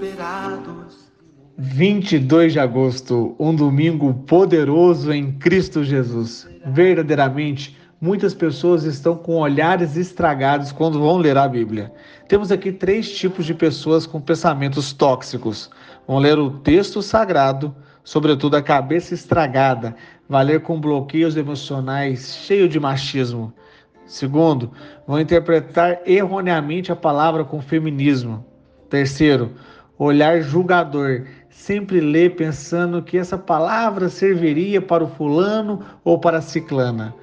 Esperados. 22 de agosto, um domingo poderoso em Cristo Jesus. Verdadeiramente, muitas pessoas estão com olhares estragados quando vão ler a Bíblia. Temos aqui três tipos de pessoas com pensamentos tóxicos. Vão ler o texto sagrado, sobretudo a cabeça estragada, vai ler com bloqueios emocionais, cheio de machismo. Segundo, vão interpretar erroneamente a palavra com feminismo. Terceiro, olhar julgador, sempre lê pensando que essa palavra serviria para o fulano ou para a ciclana.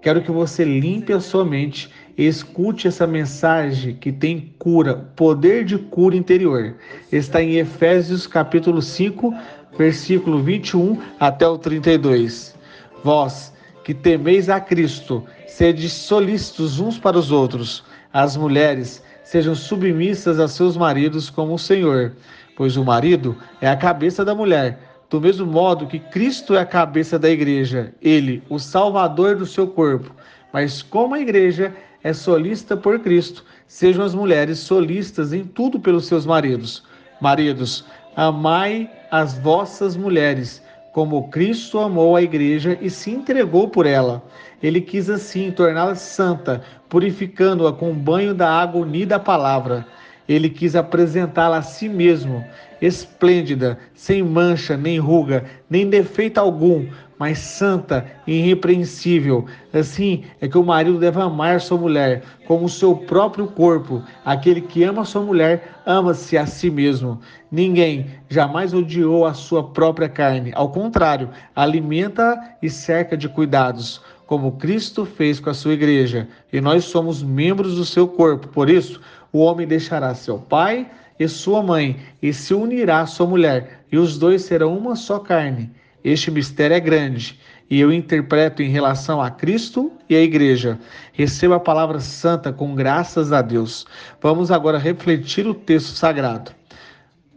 Quero que você limpe a sua mente e escute essa mensagem que tem cura, poder de cura interior. Está em Efésios capítulo 5, versículo 21 até o 32. Vós que temeis a Cristo, sede solícitos uns para os outros. As mulheres sejam submissas a seus maridos como o Senhor, pois o marido é a cabeça da mulher, do mesmo modo que Cristo é a cabeça da igreja, ele, o salvador do seu corpo. Mas como a igreja é solista por Cristo, sejam as mulheres solistas em tudo pelos seus maridos. Maridos, amai as vossas mulheres, como Cristo amou a igreja e se entregou por ela. Ele quis assim torná-la santa, purificando-a com o banho da água unida à palavra. Ele quis apresentá-la a si mesmo, esplêndida, sem mancha, nem ruga, nem defeito algum, mas santa e irrepreensível. Assim é que o marido deve amar sua mulher como o seu próprio corpo. Aquele que ama sua mulher ama-se a si mesmo. Ninguém jamais odiou a sua própria carne. Ao contrário, alimenta e cerca de cuidados, como Cristo fez com a sua igreja. E nós somos membros do seu corpo. Por isso, o homem deixará seu pai e sua mãe e se unirá à sua mulher, e os dois serão uma só carne. Este mistério é grande e eu interpreto em relação a Cristo e a igreja. Receba a palavra santa com graças a Deus. Vamos agora refletir o texto sagrado.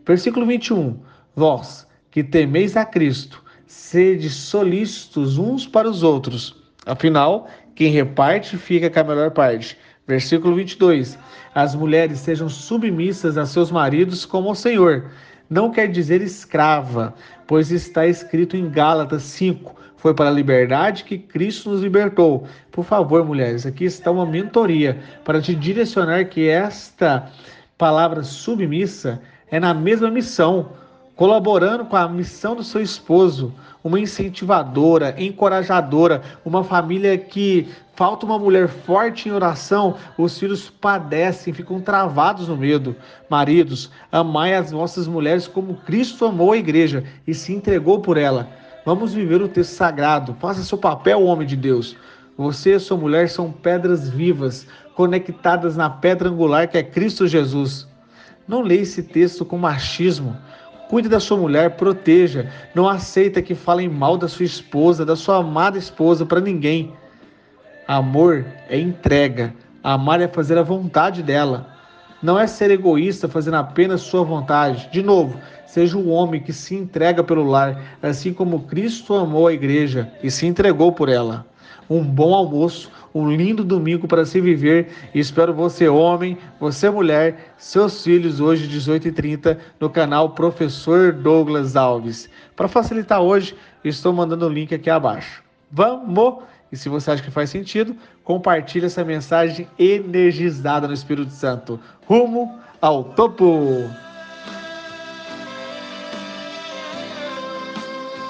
Versículo 21. Vós que temeis a Cristo, sede solícitos uns para os outros. Afinal, quem reparte fica com a melhor parte. Versículo 22. As mulheres sejam submissas a seus maridos como ao Senhor não quer dizer escrava, pois está escrito em Gálatas 5: foi para a liberdade que Cristo nos libertou. Por favor, mulheres, aqui está uma mentoria para te direcionar que esta palavra submissa é na mesma missão colaborando com a missão do seu esposo, uma incentivadora, encorajadora, uma família que falta uma mulher forte em oração, os filhos padecem, ficam travados no medo. Maridos, amai as vossas mulheres como Cristo amou a igreja e se entregou por ela. Vamos viver o texto sagrado. Faça seu papel, homem de Deus. Você e sua mulher são pedras vivas, conectadas na pedra angular que é Cristo Jesus. Não leia esse texto com machismo. Cuide da sua mulher, proteja. Não aceita que falem mal da sua esposa, da sua amada esposa para ninguém. Amor é entrega. Amar é fazer a vontade dela. Não é ser egoísta fazendo apenas sua vontade. De novo, seja o homem que se entrega pelo lar, assim como Cristo amou a igreja e se entregou por ela um bom almoço, um lindo domingo para se viver. E espero você, homem, você, mulher, seus filhos, hoje, 18h30, no canal Professor Douglas Alves. Para facilitar hoje, estou mandando o link aqui abaixo. Vamos! E se você acha que faz sentido, compartilhe essa mensagem energizada no Espírito Santo. Rumo ao topo!